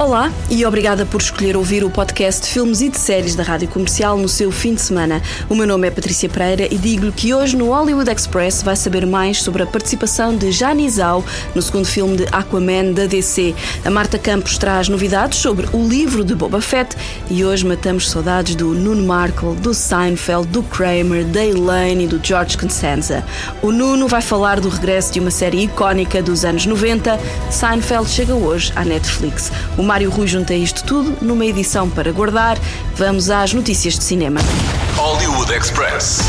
Olá e obrigada por escolher ouvir o podcast de filmes e de séries da Rádio Comercial no seu fim de semana. O meu nome é Patrícia Pereira e digo-lhe que hoje no Hollywood Express vai saber mais sobre a participação de Jani Zhao no segundo filme de Aquaman da DC. A Marta Campos traz novidades sobre o livro de Boba Fett e hoje matamos saudades do Nuno Markle, do Seinfeld, do Kramer, da Elaine e do George Constanza. O Nuno vai falar do regresso de uma série icónica dos anos 90. Seinfeld chega hoje à Netflix. Mário Rui junta isto tudo numa edição para guardar. Vamos às notícias de cinema. Hollywood Express.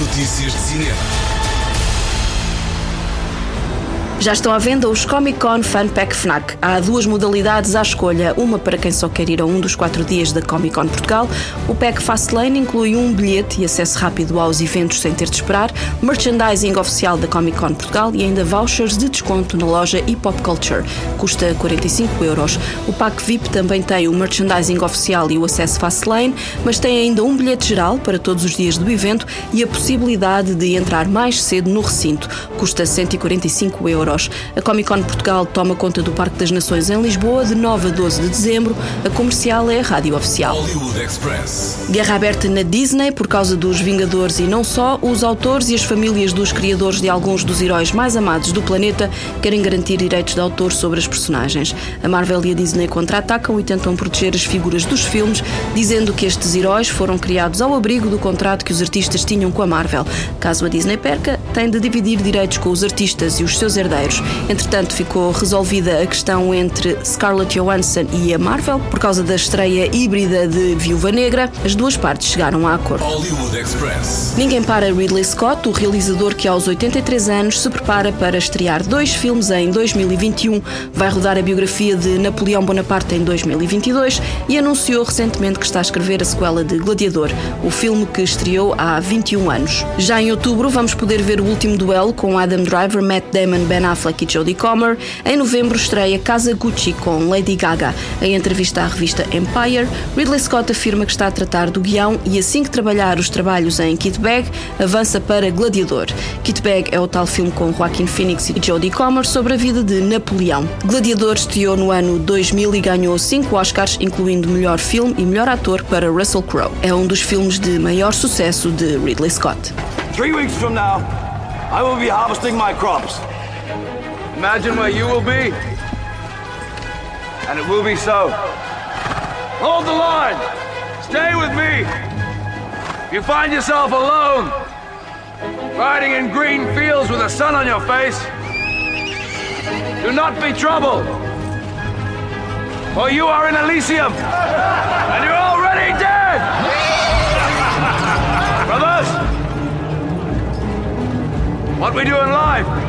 Notícias de cinema. Já estão à venda os Comic Con Fan Pack FNAC. Há duas modalidades à escolha, uma para quem só quer ir a um dos quatro dias da Comic Con Portugal. O Pack Fastlane inclui um bilhete e acesso rápido aos eventos sem ter de esperar, merchandising oficial da Comic Con Portugal e ainda vouchers de desconto na loja e Pop Culture. Custa 45 euros. O Pack VIP também tem o merchandising oficial e o acesso Fastlane, mas tem ainda um bilhete geral para todos os dias do evento e a possibilidade de entrar mais cedo no recinto. Custa 145 euros. A Comic Con Portugal toma conta do Parque das Nações em Lisboa de 9 a 12 de dezembro. A comercial é a rádio oficial. Hollywood Express. Guerra aberta na Disney por causa dos Vingadores e não só, os autores e as famílias dos criadores de alguns dos heróis mais amados do planeta querem garantir direitos de autor sobre as personagens. A Marvel e a Disney contra-atacam e tentam proteger as figuras dos filmes, dizendo que estes heróis foram criados ao abrigo do contrato que os artistas tinham com a Marvel. Caso a Disney perca, tem de dividir direitos com os artistas e os seus herdeiros. Entretanto, ficou resolvida a questão entre Scarlett Johansson e a Marvel por causa da estreia híbrida de Viúva Negra. As duas partes chegaram a acordo. Ninguém para Ridley Scott, o realizador que aos 83 anos se prepara para estrear dois filmes em 2021. Vai rodar a biografia de Napoleão Bonaparte em 2022 e anunciou recentemente que está a escrever a sequela de Gladiador, o filme que estreou há 21 anos. Já em outubro vamos poder ver o último duelo com Adam Driver, Matt Damon, Ben Affleck e Jodie Comer. Em novembro estreia Casa Gucci com Lady Gaga. Em entrevista à revista Empire, Ridley Scott afirma que está a tratar do guião e assim que trabalhar os trabalhos em Kit Bag, avança para Gladiador. Kit Bag é o tal filme com Joaquin Phoenix e Jodie Comer sobre a vida de Napoleão. Gladiador estreou no ano 2000 e ganhou cinco Oscars, incluindo melhor filme e melhor ator para Russell Crowe. É um dos filmes de maior sucesso de Ridley Scott. Three weeks from now, I will be harvesting my crops. Imagine where you will be, and it will be so. Hold the line. Stay with me. If you find yourself alone, riding in green fields with the sun on your face, do not be troubled. For you are in Elysium, and you're already dead. Brothers, what we do in life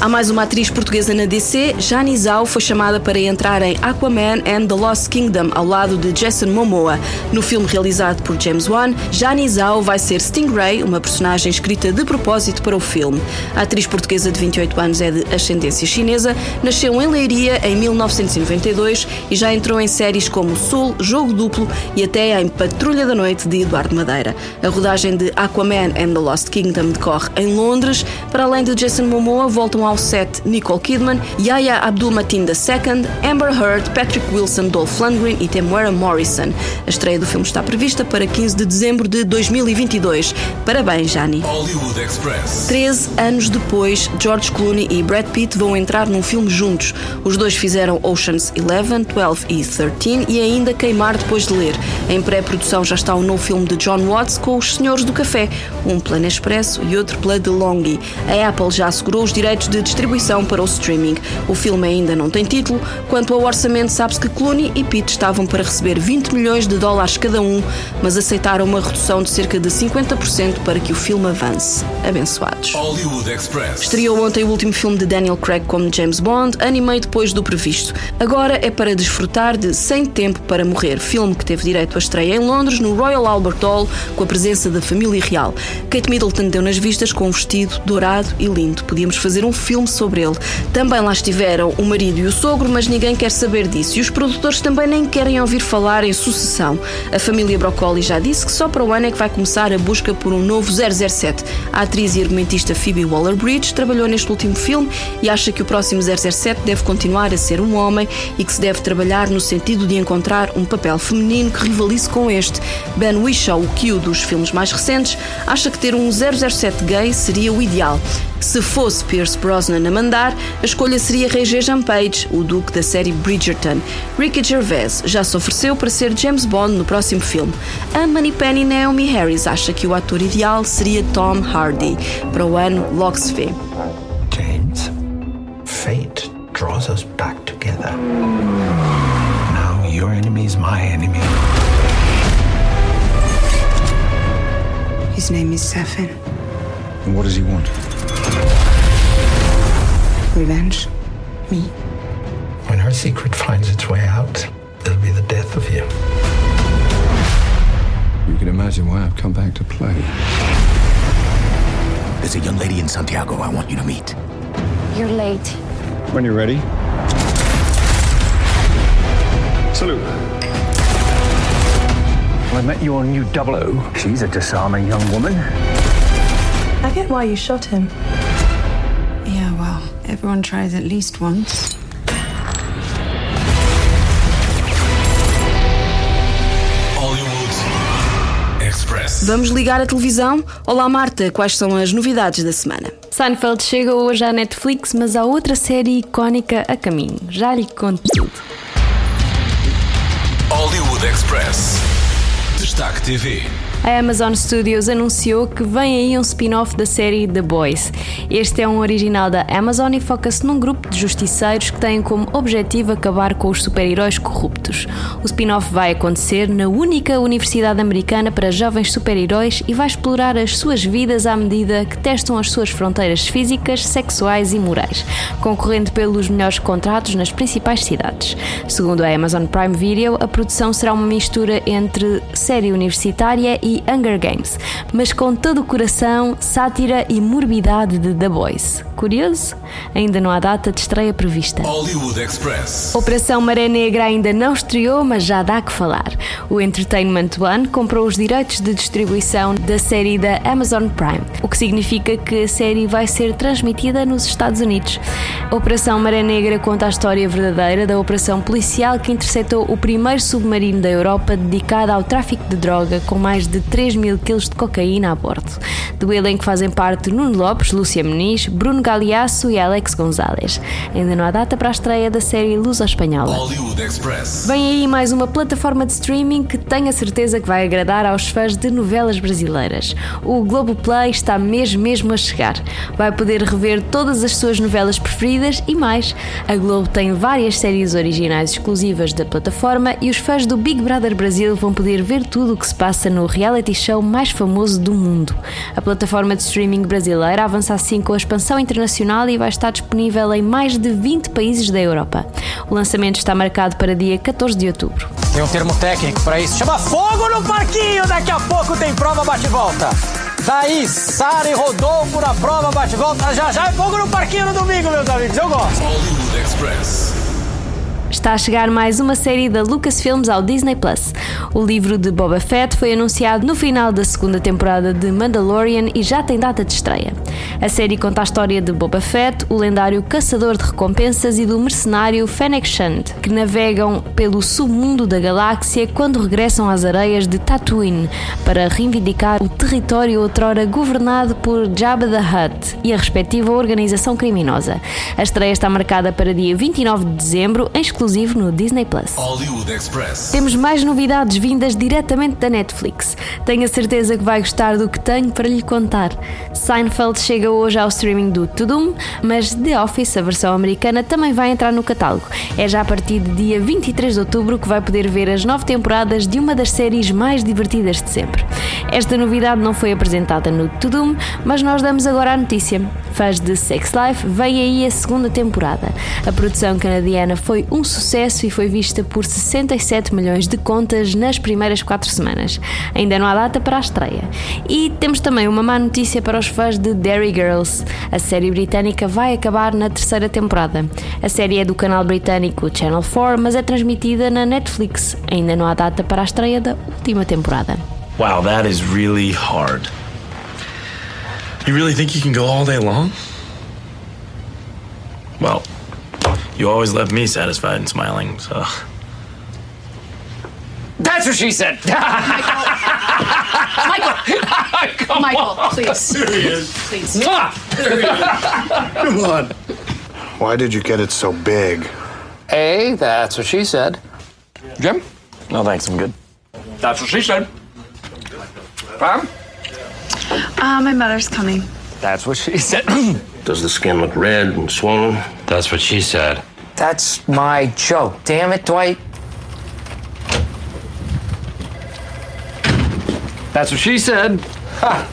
Há mais uma atriz portuguesa na DC, Jani Zhao foi chamada para entrar em Aquaman and the Lost Kingdom ao lado de Jason Momoa. No filme realizado por James Wan, Jani Zhao vai ser Stingray, uma personagem escrita de propósito para o filme. A atriz portuguesa de 28 anos é de ascendência chinesa, nasceu em Leiria em 1992 e já entrou em séries como Sul, Jogo Duplo e até em Patrulha da Noite de Eduardo Madeira. A rodagem de Aquaman and the Lost Kingdom decorre em Londres. Para além de Jason Momoa, voltam ao set Nicole Kidman, Yahya Abdul-Mateen II, Amber Heard, Patrick Wilson, Dolph Lundgren e Temuera Morrison. A estreia do filme está prevista para 15 de dezembro de 2022. Parabéns, Jani. Hollywood Express. 13 anos depois, George Clooney e Brad Pitt vão entrar num filme juntos. Os dois fizeram Oceans 11, 12 e 13 e ainda Queimar depois de ler. Em pré-produção já está o novo filme de John Watts com Os Senhores do Café, um plano expresso e outro pela DeLonghi. A Apple já assegurou os direitos de distribuição para o streaming. O filme ainda não tem título. Quanto ao orçamento, sabe-se que Clooney e Pitt estavam para receber 20 milhões de dólares cada um, mas aceitaram uma redução de cerca de 50% para que o filme avance. Abençoados. Estreou ontem o último filme de Daniel Craig como James Bond, ano meio depois do previsto. Agora é para desfrutar de Sem Tempo para Morrer, filme que teve direito à estreia em Londres, no Royal Albert Hall, com a presença da família real. Kate Middleton deu nas vistas com um vestido dourado e lindo. Podíamos fazer um filme sobre ele. Também lá estiveram o marido e o sogro, mas ninguém quer saber disso. E os produtores também nem querem ouvir falar em sucessão. A família Broccoli já disse que só para o ano é que vai começar a busca por um novo 007. A atriz e argumentista Phoebe Waller-Bridge trabalhou neste último filme e acha que o próximo 007 deve continuar a ser um homem e que se deve trabalhar no sentido de encontrar um papel feminino que rivalize com este. Ben Whishaw, o Q dos filmes mais recentes, acha que ter um 007 gay seria o ideal. Se fosse Pierce Brosnan a mandar, a escolha seria Regé-Jean Page, o duque da série Bridgerton. Ricky Gervais já se ofereceu para ser James Bond no próximo filme. A Moneypenny Naomi Harris acha que o ator ideal seria Tom Hardy. Para o ano, logo se vê. James, fate draws us back together. Now your enemy is my enemy. His name is Safin. And what does he want? Revenge. Me. When her secret finds its way out, it'll be the death of you. You can imagine why I've come back to play. There's a young lady in Santiago I want you to meet. You're late. When you're ready. Salute. I met your new double O. She's a disarming young woman. I get why you shot him. Yeah, well, everyone tries at least once. Hollywood Express. Vamos ligar a televisão? Olá Marta, quais são as novidades da semana? Seinfeld chega hoje à Netflix, mas há outra série icónica a caminho. Já lhe conto tudo. Hollywood Express. Destaque TV. A Amazon Studios anunciou que vem aí um spin-off da série The Boys. Este é um original da Amazon e foca-se num grupo de justiceiros que têm como objetivo acabar com os super-heróis corruptos. O spin-off vai acontecer na única universidade americana para jovens super-heróis e vai explorar as suas vidas à medida que testam as suas fronteiras físicas, sexuais e morais, concorrendo pelos melhores contratos nas principais cidades. Segundo a Amazon Prime Video, a produção será uma mistura entre série universitária e Hunger Games, mas com todo o coração, sátira e morbidade de The Boys. Curioso? Ainda não há data de estreia prevista. Hollywood Express. Operação Maré Negra ainda não estreou, mas já dá que falar. O Entertainment One comprou os direitos de distribuição da série da Amazon Prime, o que significa que a série vai ser transmitida nos Estados Unidos. A Operação Maré Negra conta a história verdadeira da operação policial que interceptou o primeiro submarino da Europa dedicado ao tráfico de droga com mais de 3 mil quilos de cocaína a bordo. Do elenco fazem parte Nuno Lopes, Lúcia Muniz, Bruno Galeasso e Alex Gonzalez. Ainda não há data para a estreia da série Lusa Espanhola. Hollywood Express. Vem aí mais uma plataforma de streaming que tenho a certeza que vai agradar aos fãs de novelas brasileiras. O Globoplay está mesmo mesmo a chegar. Vai poder rever todas as suas novelas preferidas e mais. A Globo tem várias séries originais exclusivas da plataforma e os fãs do Big Brother Brasil vão poder ver tudo o que se passa no reality show mais famoso do mundo. A plataforma de streaming brasileira avança assim com a expansão internacional e vai estar disponível em mais de 20 países da Europa. O lançamento está marcado para dia 14 de outubro. Tem um termo técnico para isso. Chama fogo no parquinho. Daqui a pouco tem prova bate-volta. Daí, Sara e Rodolfo na prova bate-volta. Já já é fogo no parquinho no domingo, meus amigos. Eu gosto. Hollywood Express. Está a chegar mais uma série da Lucasfilms ao Disney Plus. O livro de Boba Fett foi anunciado no final da segunda temporada de Mandalorian e já tem data de estreia. A série conta a história de Boba Fett, o lendário caçador de recompensas e do mercenário Fennec Shand, que navegam pelo submundo da galáxia quando regressam às areias de Tatooine para reivindicar o território outrora governado por Jabba the Hutt e a respectiva organização criminosa. A estreia está marcada para dia 29 de dezembro, em exclusivo no Disney Plus. Hollywood Express. Temos mais novidades vindas diretamente da Netflix. Tenho a certeza que vai gostar do que tenho para lhe contar. Seinfeld chega hoje ao streaming do Tudum, mas The Office, a versão americana, também vai entrar no catálogo. É já a partir de dia 23 de outubro que vai poder ver as nove temporadas de uma das séries mais divertidas de sempre. Esta novidade não foi apresentada no Tudum, mas nós damos agora a notícia. Fãs de Sex Life, vem aí a segunda temporada. A produção canadiana foi um sucesso e foi vista por 67 milhões de contas nas primeiras quatro semanas. Ainda não há data para a estreia. E temos também uma má notícia para os fãs de Derry Girls. A série britânica vai acabar na terceira temporada. A série é do canal britânico Channel 4, mas é transmitida na Netflix. Ainda não há data para a estreia da última temporada. Wow, that is really hard. You really think you can go all day long? Well, you always left me satisfied and smiling, so. That's what she said. Michael. Michael, Michael, please. There he is. Please. Come on. Why did you get it so big? A, that's what she said. Jim? No thanks, I'm good. That's what she said. Pam? Uh, my mother's coming. That's what she said. Does the skin look red and swollen? That's what she said. That's my joke. Damn it, Dwight. That's what she said. Ha!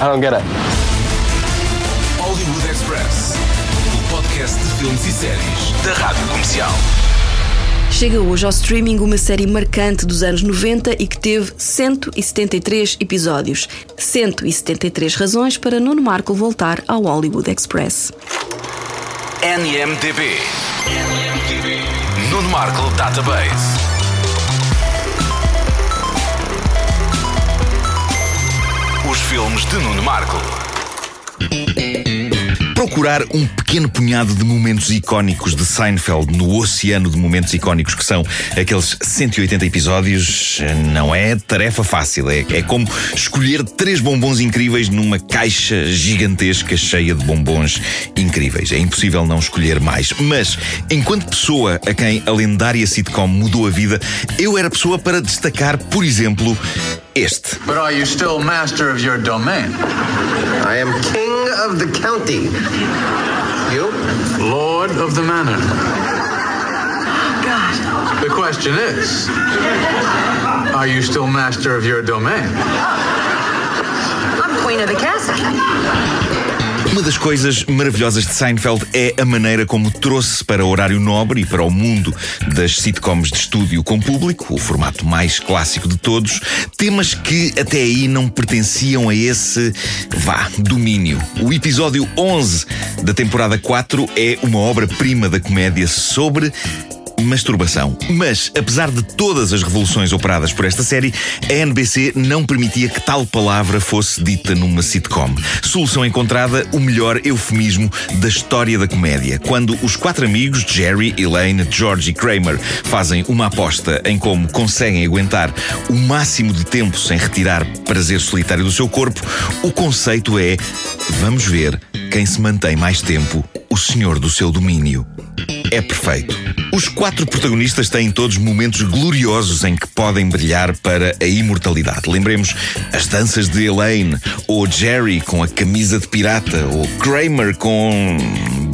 I don't get it. Hollywood Express. O podcast de filmes e séries da Rádio Comercial. Chega hoje ao streaming uma série marcante dos anos 90 e que teve 173 episódios. 173 razões para Nuno Marco voltar ao Hollywood Express. NMDB. Nuno Marco Database. Os filmes de Nuno Marco. Procurar um pequeno punhado de momentos icónicos de Seinfeld no oceano de momentos icónicos que são aqueles 180 episódios não é tarefa fácil. É, é como escolher três bombons incríveis numa caixa gigantesca cheia de bombons incríveis. É impossível não escolher mais. Mas, enquanto pessoa a quem a lendária sitcom mudou a vida, eu era pessoa para destacar, por exemplo, este. But are you still master of your domain? I am king of the county. You? Lord of the manor. God. The question is Are you still master of your domain? I'm queen of the castle. Uma das coisas maravilhosas de Seinfeld é a maneira como trouxe para o horário nobre e para o mundo das sitcoms de estúdio com público, o formato mais clássico de todos, temas que até aí não pertenciam a esse, vá, domínio. O episódio 11 da temporada 4 é uma obra-prima da comédia sobre masturbação. Mas, apesar de todas as revoluções operadas por esta série, a NBC não permitia que tal palavra fosse dita numa sitcom. Solução encontrada, o melhor eufemismo da história da comédia. Quando os quatro amigos, Jerry, Elaine, George e Kramer, fazem uma aposta em como conseguem aguentar o máximo de tempo sem retirar prazer solitário do seu corpo, o conceito é: vamos ver quem se mantém mais tempo, o senhor do seu domínio. É perfeito. Os quatro protagonistas têm todos momentos gloriosos em que podem brilhar para a imortalidade. Lembremos as danças de Elaine, ou Jerry com a camisa de pirata, ou Kramer com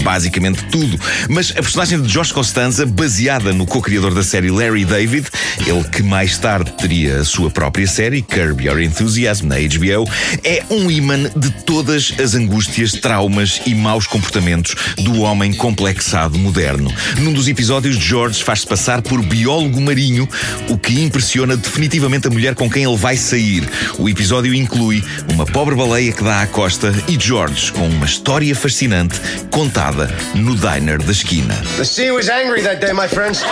basicamente tudo. Mas a personagem de Josh Costanza, baseada no co-criador da série Larry David, ele que mais tarde teria a sua própria série, Curb Your Enthusiasm, na HBO, é um imã de todas as angústias, traumas e maus comportamentos do homem complexado moderno. Num dos episódios, George faz-se passar por biólogo marinho, o que impressiona definitivamente a mulher com quem ele vai sair. O episódio inclui uma pobre baleia que dá à costa e George com uma história fascinante contada no diner da esquina. The sea was angry that day, my friends.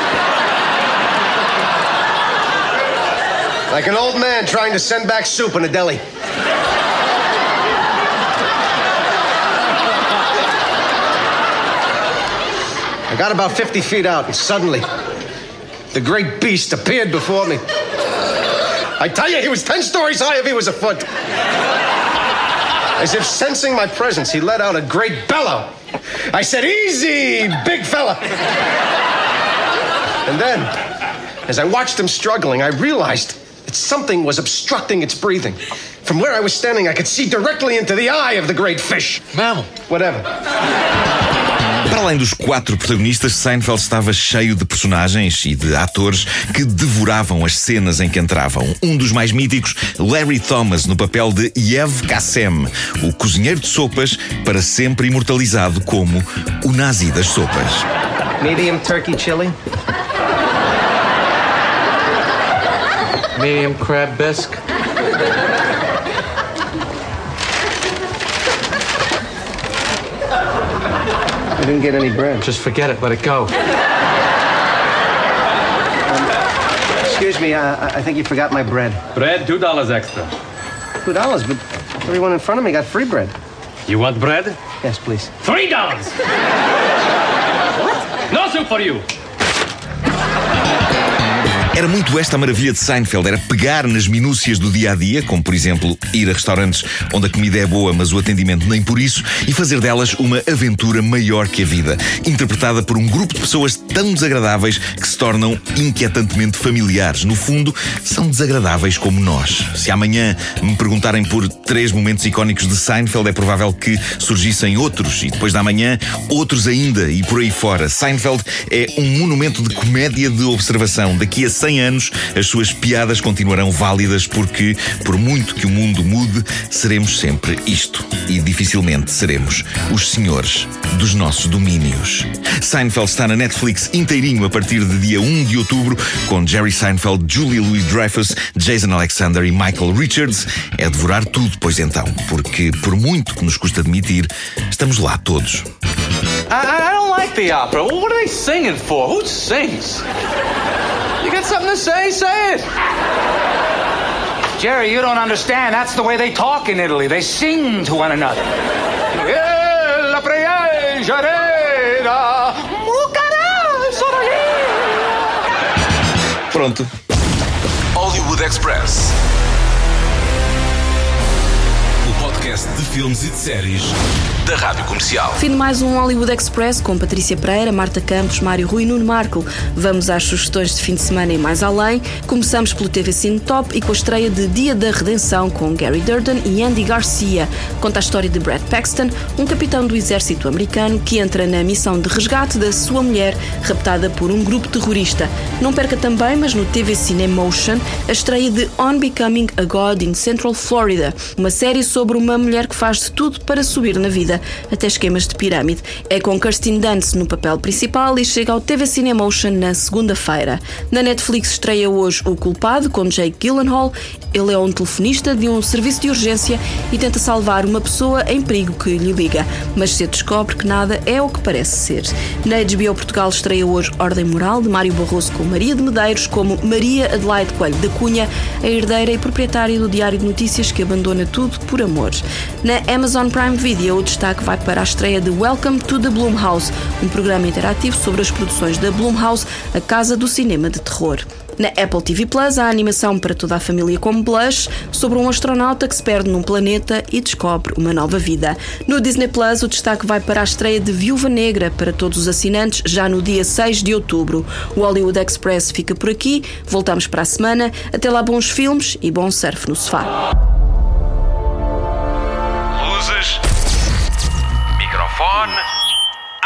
Like an old man trying to send back soup in a deli. I got about 50 feet out, and suddenly, the great beast appeared before me. I tell you, he was 10 stories high if he was a foot. As if sensing my presence, he let out a great bellow. I said, Easy, big fella. And then, as I watched him struggling, I realized that something was obstructing its breathing. From where I was standing, I could see directly into the eye of the great fish. Mammal. Whatever. Para além dos quatro protagonistas, Seinfeld estava cheio de personagens e de atores que devoravam as cenas em que entravam. Um dos mais míticos, Larry Thomas, no papel de Yev Kassem, o cozinheiro de sopas, para sempre imortalizado como o nazi das sopas. Medium turkey chili. Medium crab bisque. I didn't get any bread. Just forget it. Let it go. Excuse me, uh, I think you forgot my bread. Bread, two dollars extra. Two dollars, but everyone in front of me got free bread. You want bread? Yes, please. Three dollars. what? No soup for you. Era muito esta a maravilha de Seinfeld, era pegar nas minúcias do dia a dia, como por exemplo ir a restaurantes onde a comida é boa, mas o atendimento nem por isso, e fazer delas uma aventura maior que a vida, interpretada por um grupo de pessoas tão desagradáveis que se tornam inquietantemente familiares. No fundo, são desagradáveis como nós. Se amanhã me perguntarem por três momentos icónicos de Seinfeld, é provável que surgissem outros, e depois da manhã, outros ainda, e por aí fora. Seinfeld é um monumento de comédia de observação. Daqui a 100 anos, as suas piadas continuarão válidas porque, por muito que o mundo mude, seremos sempre isto. E dificilmente seremos os senhores dos nossos domínios. Seinfeld está na Netflix inteirinho a partir de dia 1 de outubro, com Jerry Seinfeld, Julia Louis-Dreyfus, Jason Alexander e Michael Richards. É devorar tudo, pois então, porque, por muito que nos custa admitir, estamos lá todos. I, I don't like the opera. What are they singing for? Who sings? You got something to say? Say it. Jerry, you don't understand. That's the way they talk in Italy. They sing to one another. Pronto. Hollywood Express. O podcast de filmes e de séries da Rádio Comercial. Fim de mais um Hollywood Express com Patrícia Pereira, Marta Campos, Mário Rui e Nuno Marco. Vamos às sugestões de fim de semana e mais além. Começamos pelo TV Cine Top e com a estreia de Dia da Redenção com Gary Durden e Andy Garcia. Conta a história de Brad Paxton, um capitão do exército americano que entra na missão de resgate da sua mulher, raptada por um grupo terrorista. Não perca também, mas no TV Cine Motion, a estreia de On Becoming a God in Central Florida, uma série sobre uma mulher que faz de tudo para subir na vida até esquemas de pirâmide. É com Kirsten Dunst no papel principal e chega ao TV Cinemotion na segunda-feira. Na Netflix estreia hoje O Culpado com Jake Gyllenhaal. Ele é um telefonista de um serviço de urgência e tenta salvar uma pessoa em perigo que lhe liga, mas se descobre que nada é o que parece ser. Na HBO Portugal estreia hoje Ordem Moral de Mário Barroso com Maria de Medeiros como Maria Adelaide Coelho da Cunha, a herdeira e proprietária do Diário de Notícias que abandona tudo por amor. Na Amazon Prime Video o destaque vai para a estreia de Welcome to the Blumhouse, um programa interativo sobre as produções da Blumhouse, a casa do cinema de terror. Na Apple TV Plus, há animação para toda a família como Blush, sobre um astronauta que se perde num planeta e descobre uma nova vida. No Disney Plus, o destaque vai para a estreia de Viúva Negra para todos os assinantes já no dia 6 de outubro. O Hollywood Express fica por aqui, voltamos para a semana. Até lá, bons filmes e bom surf no sofá. Luzes.